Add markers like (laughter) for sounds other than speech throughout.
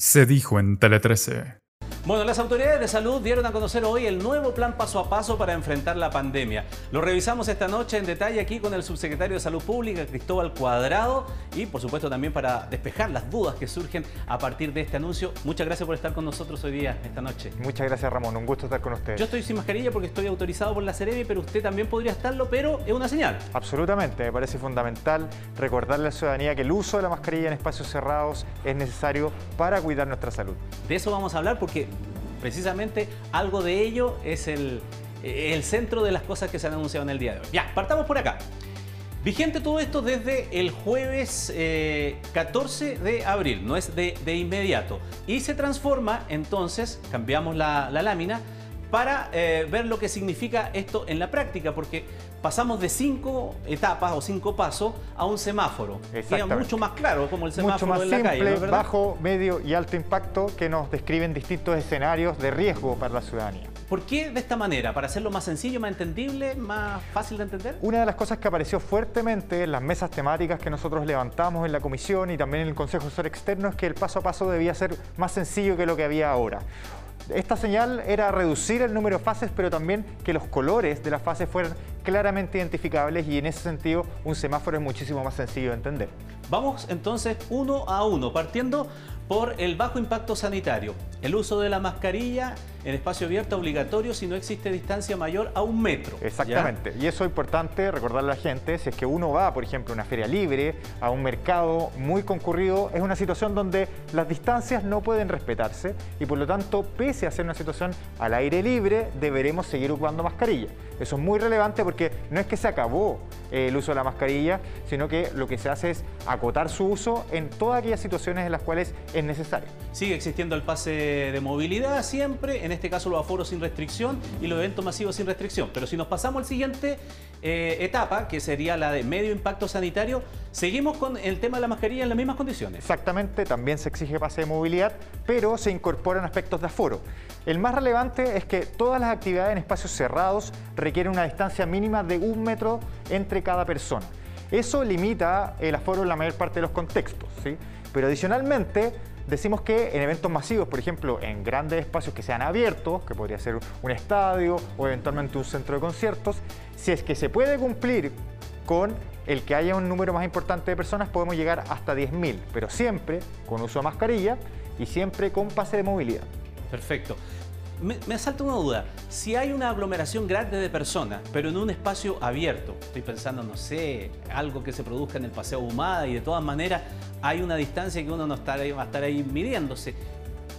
se dijo en Tele 13. Bueno, las autoridades de salud dieron a conocer hoy el nuevo plan paso a paso para enfrentar la pandemia. Lo revisamos esta noche en detalle aquí con el subsecretario de Salud Pública, Cristóbal Cuadrado, y por supuesto también para despejar las dudas que surgen a partir de este anuncio. Muchas gracias por estar con nosotros hoy día, esta noche. Muchas gracias Ramón, un gusto estar con usted. Yo estoy sin mascarilla porque estoy autorizado por la Ceremi, pero usted también podría estarlo, pero es una señal. Absolutamente, me parece fundamental recordarle a la ciudadanía que el uso de la mascarilla en espacios cerrados es necesario para cuidar nuestra salud. De eso vamos a hablar porque precisamente algo de ello es el, centro de las cosas que se han anunciado en el día de hoy. Ya, partamos por acá. Vigente todo esto desde el jueves 14 eh, de abril, no es de, inmediato. Y se transforma, entonces, cambiamos la, lámina para eh, ver lo que significa esto en la práctica, porque pasamos de cinco etapas o cinco pasos a un semáforo. Queda mucho más claro como el semáforo mucho más en la simple, bajo, medio y alto impacto que nos describen distintos escenarios de riesgo para la ciudadanía. ¿Por qué de esta manera? ¿Para hacerlo más sencillo, más entendible, más fácil de entender? Una de las cosas que apareció fuertemente en las mesas temáticas que nosotros levantamos en la comisión y también en el Consejo Asesor Externo es que el paso a paso debía ser más sencillo que lo que había ahora. Esta señal era reducir el número de fases, pero también que los colores de las fases fueran claramente identificables y en ese sentido un semáforo es muchísimo más sencillo de entender. Vamos entonces uno a uno, partiendo por el bajo impacto sanitario. El uso de la mascarilla en espacio abierto obligatorio si no existe distancia mayor a un metro. Exactamente. Y eso es importante recordarle a la gente, si es que uno va, por ejemplo, a una feria libre, a un mercado muy concurrido, es una situación donde las distancias no pueden respetarse y por lo tanto, pese a ser una situación al aire libre, deberemos seguir ocupando mascarilla. Eso es muy relevante porque no es que se acabó eh, el uso de la mascarilla, sino que lo que se hace es acotar su uso en todas aquellas situaciones en las cuales es necesario. Sigue existiendo el pase de movilidad siempre, en este caso los aforos sin restricción y los eventos masivos sin restricción. Pero si nos pasamos al siguiente eh, etapa, que sería la de medio impacto sanitario, seguimos con el tema de la mascarilla en las mismas condiciones. Exactamente, también se exige pase de movilidad, pero se incorporan aspectos de aforo. El más relevante es que todas las actividades en espacios cerrados requieren una distancia mínima de un metro entre cada persona. Eso limita el aforo en la mayor parte de los contextos, ¿sí? pero adicionalmente decimos que en eventos masivos, por ejemplo, en grandes espacios que sean abiertos, que podría ser un estadio o eventualmente un centro de conciertos, si es que se puede cumplir con el que haya un número más importante de personas, podemos llegar hasta 10.000, pero siempre con uso de mascarilla y siempre con pase de movilidad. Perfecto. Me, asalta una duda. Si hay una aglomeración grande de personas, pero en un espacio abierto, estoy pensando, no sé, algo que se produzca en el Paseo Humada y de todas maneras hay una distancia que uno no está, va a estar ahí midiéndose.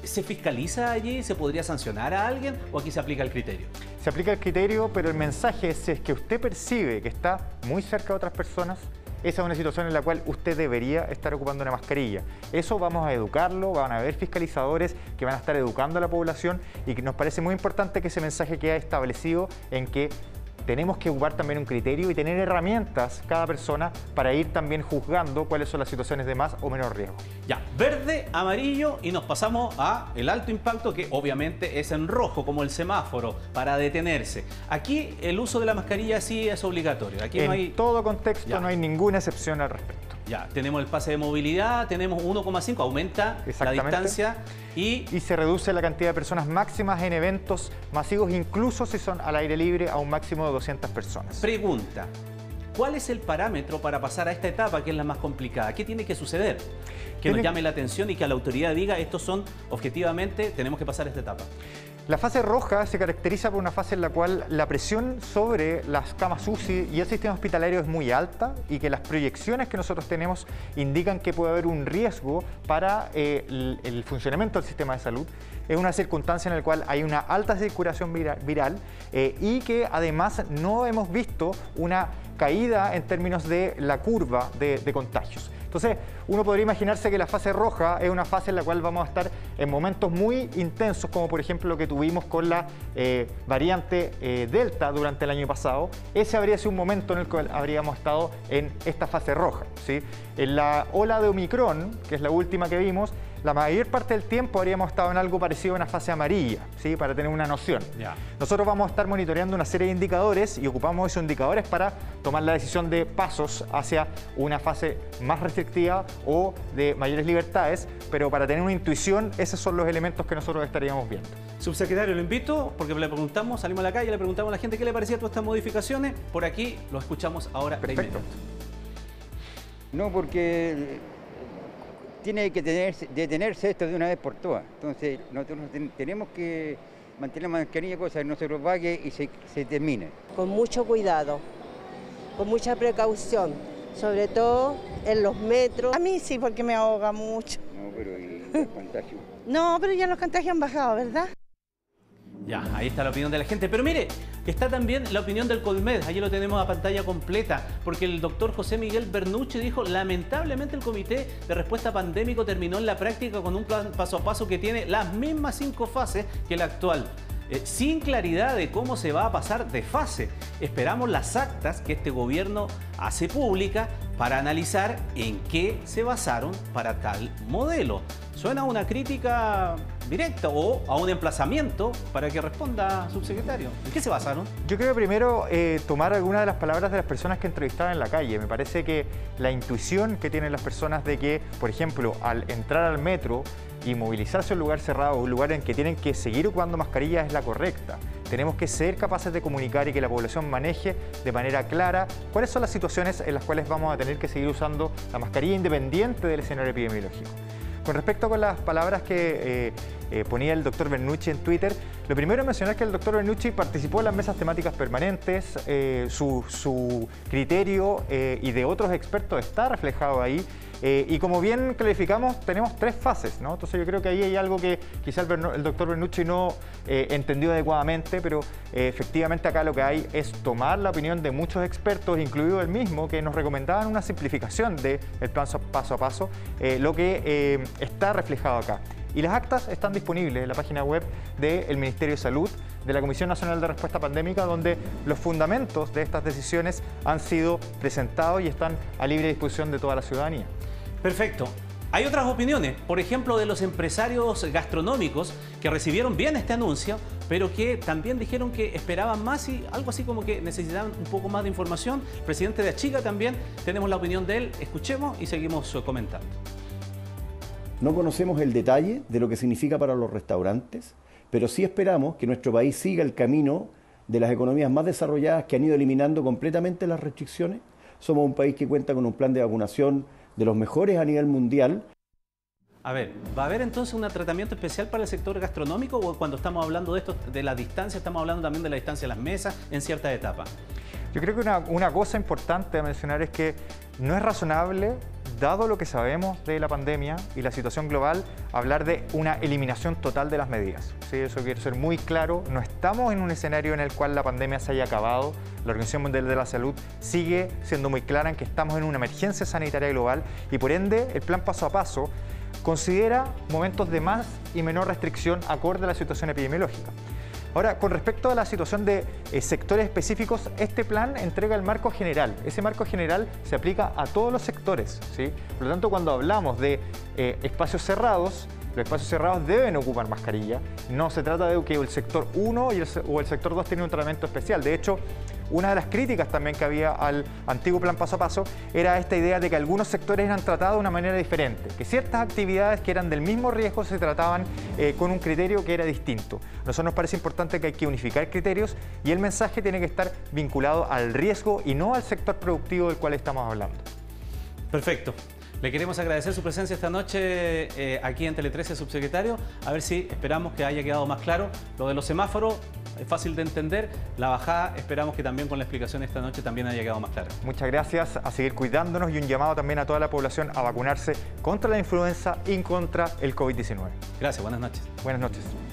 ¿Se fiscaliza allí? ¿Se podría sancionar a alguien o aquí se aplica el criterio? Se aplica el criterio, pero el mensaje es, es que usted percibe que está muy cerca de otras personas, esa es una situación en la cual usted debería estar ocupando una mascarilla. Eso vamos a educarlo, van a haber fiscalizadores que van a estar educando a la población y que nos parece muy importante que ese mensaje quede establecido en que tenemos que ocupar también un criterio y tener herramientas cada persona para ir también juzgando cuáles son las situaciones de más o menos riesgo. Ya, verde, amarillo y nos pasamos a el alto impacto que obviamente es en rojo como el semáforo para detenerse. Aquí el uso de la mascarilla sí es obligatorio. Aquí en no hay... todo contexto no hay ninguna excepción al respecto. Ya, tenemos el pase de movilidad, tenemos 1,5, aumenta la distancia y... Y se reduce la cantidad de personas máximas en eventos masivos, incluso si son al aire libre, a un máximo de 200 personas. Pregunta, ¿cuál es el parámetro para pasar a esta etapa que es la más complicada? ¿Qué tiene que suceder? Que nos llame la atención y que la autoridad diga, estos son, objetivamente, tenemos que pasar esta etapa. La fase roja se caracteriza por una fase en la cual la presión sobre las camas UCI y el sistema hospitalario es muy alta y que las proyecciones que nosotros tenemos indican que puede haber un riesgo para eh, el, funcionamiento del sistema de salud. Es una circunstancia en la cual hay una alta circulación viral, eh, y que además no hemos visto una caída en términos de la curva de contagios. Entonces, uno podría imaginarse que la fase roja es una fase en la cual vamos a estar en momentos muy intensos, como por ejemplo lo que tuvimos con la eh, variante eh, Delta durante el año pasado. Ese habría sido un momento en el cual habríamos estado en esta fase roja. ¿sí? En la ola de Omicron, que es la última que vimos, la mayor parte del tiempo habríamos estado en algo parecido a una fase amarilla, ¿sí? para tener una noción. Ya. Nosotros vamos a estar monitoreando una serie de indicadores y ocupamos esos indicadores para tomar la decisión de pasos hacia una fase más restrictiva o de mayores libertades, pero para tener una intuición, esos son los elementos que nosotros estaríamos viendo. Subsecretario, lo invito porque le preguntamos, salimos a la calle, le preguntamos a la gente qué le parecía todas estas modificaciones. Por aquí lo escuchamos ahora de Perfecto. inmediato. No, porque tiene que tenerse- detenerse esto de una vez por todas. Entonces, nosotros ten- tenemos que mantener la mascarilla, cosa que no se propague y se, se termine. con mucho cuidado, con mucha precaución, sobre todo en los metros. A mí sí, porque me ahoga mucho. No, pero y el (laughs) contagio. No, pero ya los contagios han bajado, ¿verdad? Ya, ahí está la opinión de la gente. Pero mire, está también la opinión del Colmed. Allí lo tenemos a pantalla completa, porque el doctor José Miguel Bernucci dijo, lamentablemente el Comité de Respuesta Pandémico terminó en la práctica con un plan paso a paso que tiene las mismas cinco fases que el actual. eh, sin claridad de cómo se va a pasar de fase. Esperamos las actas que este gobierno hace pública para analizar en qué se basaron para tal modelo. Suena una crítica directa o a un emplazamiento para que responda, subsecretario. ¿En qué se basaron? Yo creo primero eh, tomar algunas de las palabras de las personas que entrevistaban en la calle. Me parece que la intuición que tienen las personas de que, por ejemplo, al entrar al metro y movilizarse a un lugar cerrado, un lugar en que tienen que seguir ocupando mascarillas es la correcta. Tenemos que ser capaces de comunicar y que la población maneje de manera clara cuáles son las situaciones en las cuales vamos a tener que seguir usando la mascarilla independiente del escenario epidemiológico. Con respecto con las palabras que eh, eh, ponía el doctor Bernucci en Twitter, lo primero es mencionar que el doctor Bernucci participó en las mesas temáticas permanentes, eh, su, criterio eh, y de otros expertos está reflejado ahí. eh, y como bien clarificamos, tenemos tres fases, ¿no? Entonces yo creo que ahí hay algo que quizá el, el doctor Bernucci no entendió adecuadamente, pero efectivamente acá lo que hay es tomar la opinión de muchos expertos, incluido el mismo, que nos recomendaban una simplificación del plan so- paso a paso, lo que está reflejado acá. Y las actas están disponibles en la página web del Ministerio de Salud, de la Comisión Nacional de Respuesta Pandémica, donde los fundamentos de estas decisiones han sido presentados y están a libre disposición de toda la ciudadanía. Perfecto. Hay otras opiniones, por ejemplo, de los empresarios gastronómicos que recibieron bien este anuncio, pero que también dijeron que esperaban más y algo así como que necesitaban un poco más de información. El presidente de Achica también, tenemos la opinión de él, escuchemos y seguimos comentando. No conocemos el detalle de lo que significa para los restaurantes, pero sí esperamos que nuestro país siga el camino de las economías más desarrolladas que han ido eliminando completamente las restricciones. Somos un país que cuenta con un plan de vacunación de los mejores a nivel mundial. A ver, ¿va a haber entonces un tratamiento especial para el sector gastronómico o cuando estamos hablando de esto, de la distancia, estamos hablando también de la distancia de las mesas en ciertas etapas? Yo creo que una, una cosa importante a mencionar es que no es razonable, dado lo que sabemos de la pandemia y la situación global, hablar de una eliminación total de las medidas. ¿sí? Eso quiero ser muy claro. No estamos en un escenario en el cual la pandemia se haya acabado. La Organización Mundial de la Salud sigue siendo muy clara en que estamos en una emergencia sanitaria global y por ende el plan paso a paso considera momentos de más y menor restricción acorde a la situación epidemiológica. Ahora, con respecto a la situación de eh, sectores específicos, este plan entrega el marco general. Ese marco general se aplica a todos los sectores. ¿sí? Por lo tanto, cuando hablamos de eh, espacios cerrados, los espacios cerrados deben ocupar mascarilla. No se trata de que el sector 1 y el se- o el sector 2 tienen un tratamiento especial. De hecho, una de las críticas también que había al antiguo plan paso a paso era esta idea de que algunos sectores eran tratados de una manera diferente, que ciertas actividades que eran del mismo riesgo se trataban eh, con un criterio que era distinto. Nosotros nos parece importante que hay que unificar criterios y el mensaje tiene que estar vinculado al riesgo y no al sector productivo del cual estamos hablando. Perfecto. Le queremos agradecer su presencia esta noche eh, aquí en Tele 13, subsecretario. A ver si esperamos que haya quedado más claro. Lo de los semáforos es fácil de entender. La bajada esperamos que también con la explicación esta noche también haya quedado más claro. Muchas gracias, a seguir cuidándonos y un llamado también a toda la población a vacunarse contra la influenza y contra el COVID-19. Gracias, buenas noches. Buenas noches.